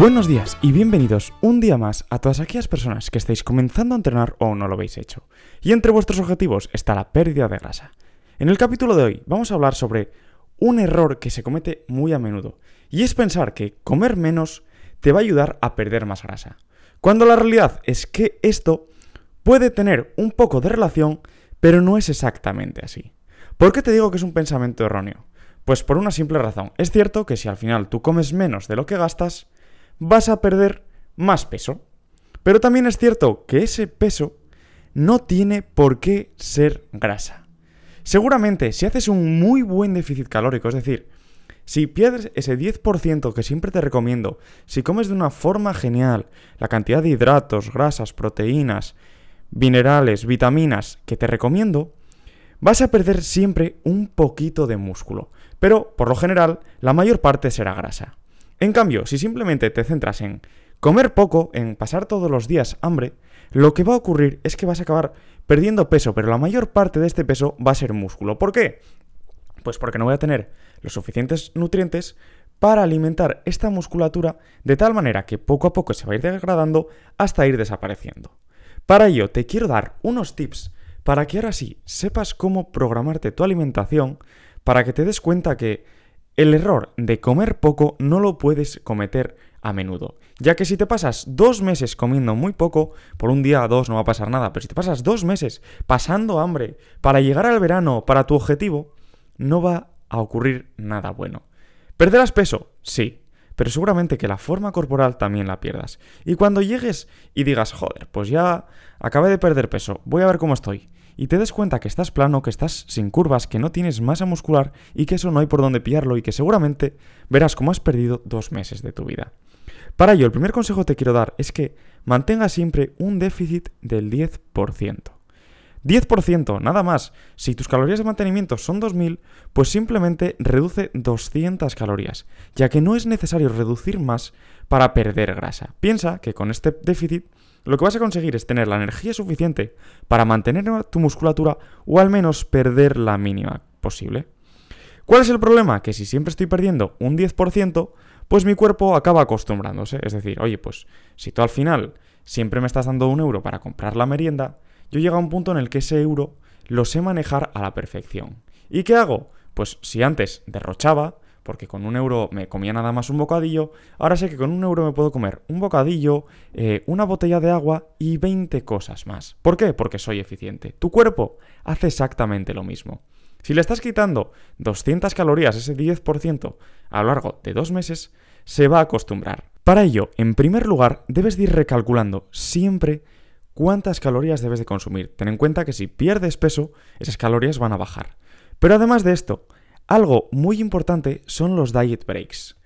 Buenos días y bienvenidos un día más a todas aquellas personas que estáis comenzando a entrenar o no lo habéis hecho. Y entre vuestros objetivos está la pérdida de grasa. En el capítulo de hoy vamos a hablar sobre un error que se comete muy a menudo, y es pensar que comer menos te va a ayudar a perder más grasa. Cuando la realidad es que esto puede tener un poco de relación, pero no es exactamente así. ¿Por qué te digo que es un pensamiento erróneo? Pues por una simple razón. Es cierto que si al final tú comes menos de lo que gastas, vas a perder más peso. Pero también es cierto que ese peso no tiene por qué ser grasa. Seguramente, si haces un muy buen déficit calórico, es decir, si pierdes ese 10% que siempre te recomiendo, si comes de una forma genial la cantidad de hidratos, grasas, proteínas, minerales, vitaminas que te recomiendo, vas a perder siempre un poquito de músculo. Pero, por lo general, la mayor parte será grasa. En cambio, si simplemente te centras en comer poco, en pasar todos los días hambre, lo que va a ocurrir es que vas a acabar perdiendo peso, pero la mayor parte de este peso va a ser músculo. ¿Por qué? Pues porque no voy a tener los suficientes nutrientes para alimentar esta musculatura de tal manera que poco a poco se va a ir degradando hasta ir desapareciendo. Para ello te quiero dar unos tips para que ahora sí sepas cómo programarte tu alimentación para que te des cuenta que el error de comer poco no lo puedes cometer a menudo, ya que si te pasas dos meses comiendo muy poco, por un día o dos no va a pasar nada, pero si te pasas dos meses pasando hambre para llegar al verano, para tu objetivo, no va a ocurrir nada bueno. ¿Perderás peso? Sí, pero seguramente que la forma corporal también la pierdas. Y cuando llegues y digas, joder, pues ya acabé de perder peso, voy a ver cómo estoy y te des cuenta que estás plano, que estás sin curvas, que no tienes masa muscular y que eso no hay por dónde pillarlo y que seguramente verás cómo has perdido dos meses de tu vida. Para ello, el primer consejo que te quiero dar es que mantengas siempre un déficit del 10%. 10%, nada más. Si tus calorías de mantenimiento son 2000, pues simplemente reduce 200 calorías, ya que no es necesario reducir más para perder grasa. Piensa que con este déficit lo que vas a conseguir es tener la energía suficiente para mantener tu musculatura o al menos perder la mínima posible. ¿Cuál es el problema? Que si siempre estoy perdiendo un 10%, pues mi cuerpo acaba acostumbrándose. Es decir, oye, pues si tú al final siempre me estás dando un euro para comprar la merienda, yo llego a un punto en el que ese euro lo sé manejar a la perfección. ¿Y qué hago? Pues si antes derrochaba, porque con un euro me comía nada más un bocadillo, ahora sé que con un euro me puedo comer un bocadillo, eh, una botella de agua y 20 cosas más. ¿Por qué? Porque soy eficiente. Tu cuerpo hace exactamente lo mismo. Si le estás quitando 200 calorías, ese 10%, a lo largo de dos meses, se va a acostumbrar. Para ello, en primer lugar, debes de ir recalculando siempre cuántas calorías debes de consumir. Ten en cuenta que si pierdes peso, esas calorías van a bajar. Pero además de esto, algo muy importante son los diet breaks.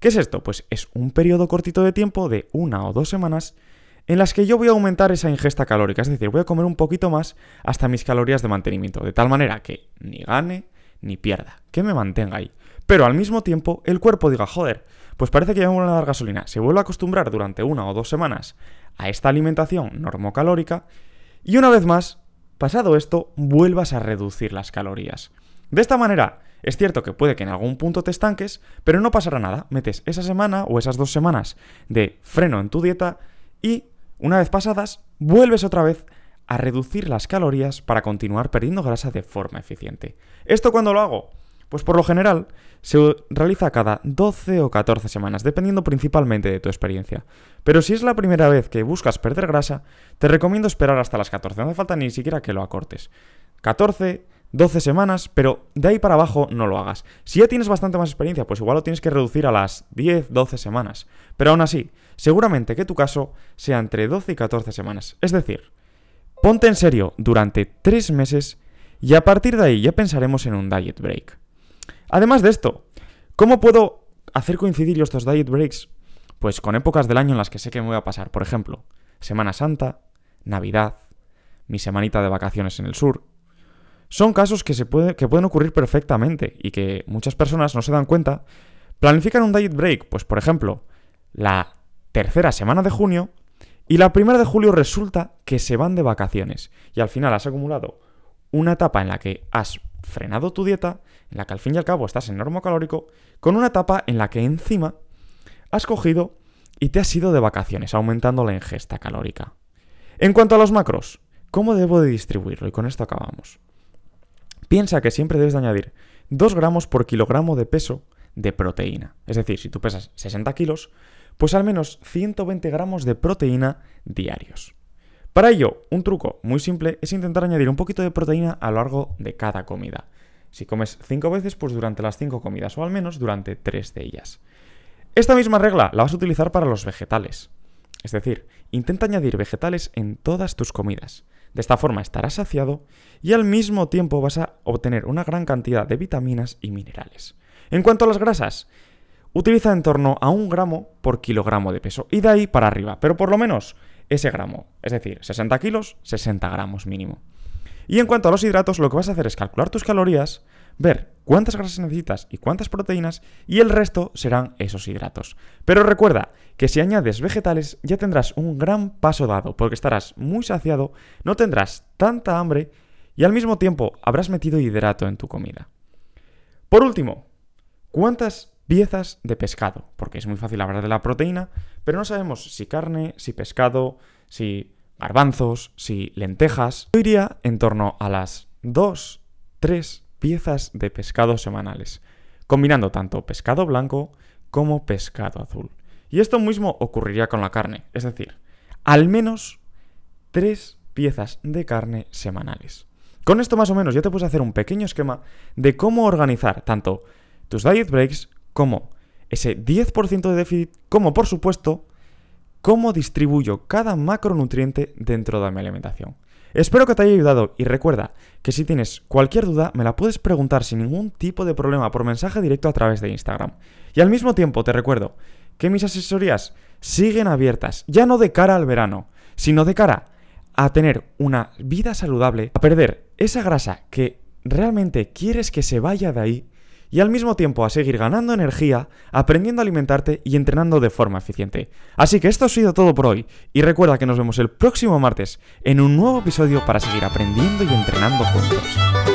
¿Qué es esto? Pues es un periodo cortito de tiempo de una o dos semanas en las que yo voy a aumentar esa ingesta calórica, es decir, voy a comer un poquito más hasta mis calorías de mantenimiento, de tal manera que ni gane ni pierda, que me mantenga ahí. Pero al mismo tiempo el cuerpo diga, joder, pues parece que ya me vuelven a dar gasolina, se vuelve a acostumbrar durante una o dos semanas a esta alimentación normocalórica y una vez más, pasado esto, vuelvas a reducir las calorías. De esta manera, es cierto que puede que en algún punto te estanques, pero no pasará nada. Metes esa semana o esas dos semanas de freno en tu dieta y, una vez pasadas, vuelves otra vez a reducir las calorías para continuar perdiendo grasa de forma eficiente. ¿Esto cuándo lo hago? Pues por lo general se realiza cada 12 o 14 semanas, dependiendo principalmente de tu experiencia. Pero si es la primera vez que buscas perder grasa, te recomiendo esperar hasta las 14, no hace falta ni siquiera que lo acortes. 14, 12 semanas, pero de ahí para abajo no lo hagas. Si ya tienes bastante más experiencia, pues igual lo tienes que reducir a las 10, 12 semanas. Pero aún así, seguramente que tu caso sea entre 12 y 14 semanas. Es decir, ponte en serio durante 3 meses y a partir de ahí ya pensaremos en un diet break. Además de esto, ¿cómo puedo hacer coincidir estos diet breaks? Pues con épocas del año en las que sé que me voy a pasar. Por ejemplo, Semana Santa, Navidad, mi semanita de vacaciones en el sur. Son casos que, se que pueden ocurrir perfectamente y que muchas personas no se dan cuenta. Planifican un diet break, pues por ejemplo, la tercera semana de junio y la primera de julio resulta que se van de vacaciones y al final has acumulado una etapa en la que has frenado tu dieta, en la que al fin y al cabo estás en normo calórico, con una etapa en la que encima has cogido y te has ido de vacaciones, aumentando la ingesta calórica. En cuanto a los macros, ¿cómo debo de distribuirlo? Y con esto acabamos. Piensa que siempre debes de añadir 2 gramos por kilogramo de peso de proteína. Es decir, si tú pesas 60 kilos, pues al menos 120 gramos de proteína diarios. Para ello, un truco muy simple es intentar añadir un poquito de proteína a lo largo de cada comida. Si comes 5 veces, pues durante las 5 comidas, o al menos durante 3 de ellas. Esta misma regla la vas a utilizar para los vegetales. Es decir, intenta añadir vegetales en todas tus comidas. De esta forma estarás saciado y al mismo tiempo vas a obtener una gran cantidad de vitaminas y minerales. En cuanto a las grasas, utiliza en torno a un gramo por kilogramo de peso y de ahí para arriba, pero por lo menos ese gramo. Es decir, 60 kilos, 60 gramos mínimo. Y en cuanto a los hidratos, lo que vas a hacer es calcular tus calorías, ver cuántas grasas necesitas y cuántas proteínas, y el resto serán esos hidratos. Pero recuerda que si añades vegetales ya tendrás un gran paso dado, porque estarás muy saciado, no tendrás tanta hambre y al mismo tiempo habrás metido hidrato en tu comida. Por último, ¿cuántas piezas de pescado? Porque es muy fácil hablar de la proteína, pero no sabemos si carne, si pescado, si garbanzos, si lentejas. Yo iría en torno a las 2, 3 piezas de pescado semanales, combinando tanto pescado blanco como pescado azul. Y esto mismo ocurriría con la carne, es decir, al menos 3 piezas de carne semanales. Con esto más o menos ya te puedes hacer un pequeño esquema de cómo organizar tanto tus diet breaks como ese 10% de déficit, como por supuesto cómo distribuyo cada macronutriente dentro de mi alimentación. Espero que te haya ayudado y recuerda que si tienes cualquier duda me la puedes preguntar sin ningún tipo de problema por mensaje directo a través de Instagram. Y al mismo tiempo te recuerdo que mis asesorías siguen abiertas, ya no de cara al verano, sino de cara a tener una vida saludable, a perder esa grasa que realmente quieres que se vaya de ahí y al mismo tiempo a seguir ganando energía, aprendiendo a alimentarte y entrenando de forma eficiente. Así que esto ha sido todo por hoy y recuerda que nos vemos el próximo martes en un nuevo episodio para seguir aprendiendo y entrenando juntos.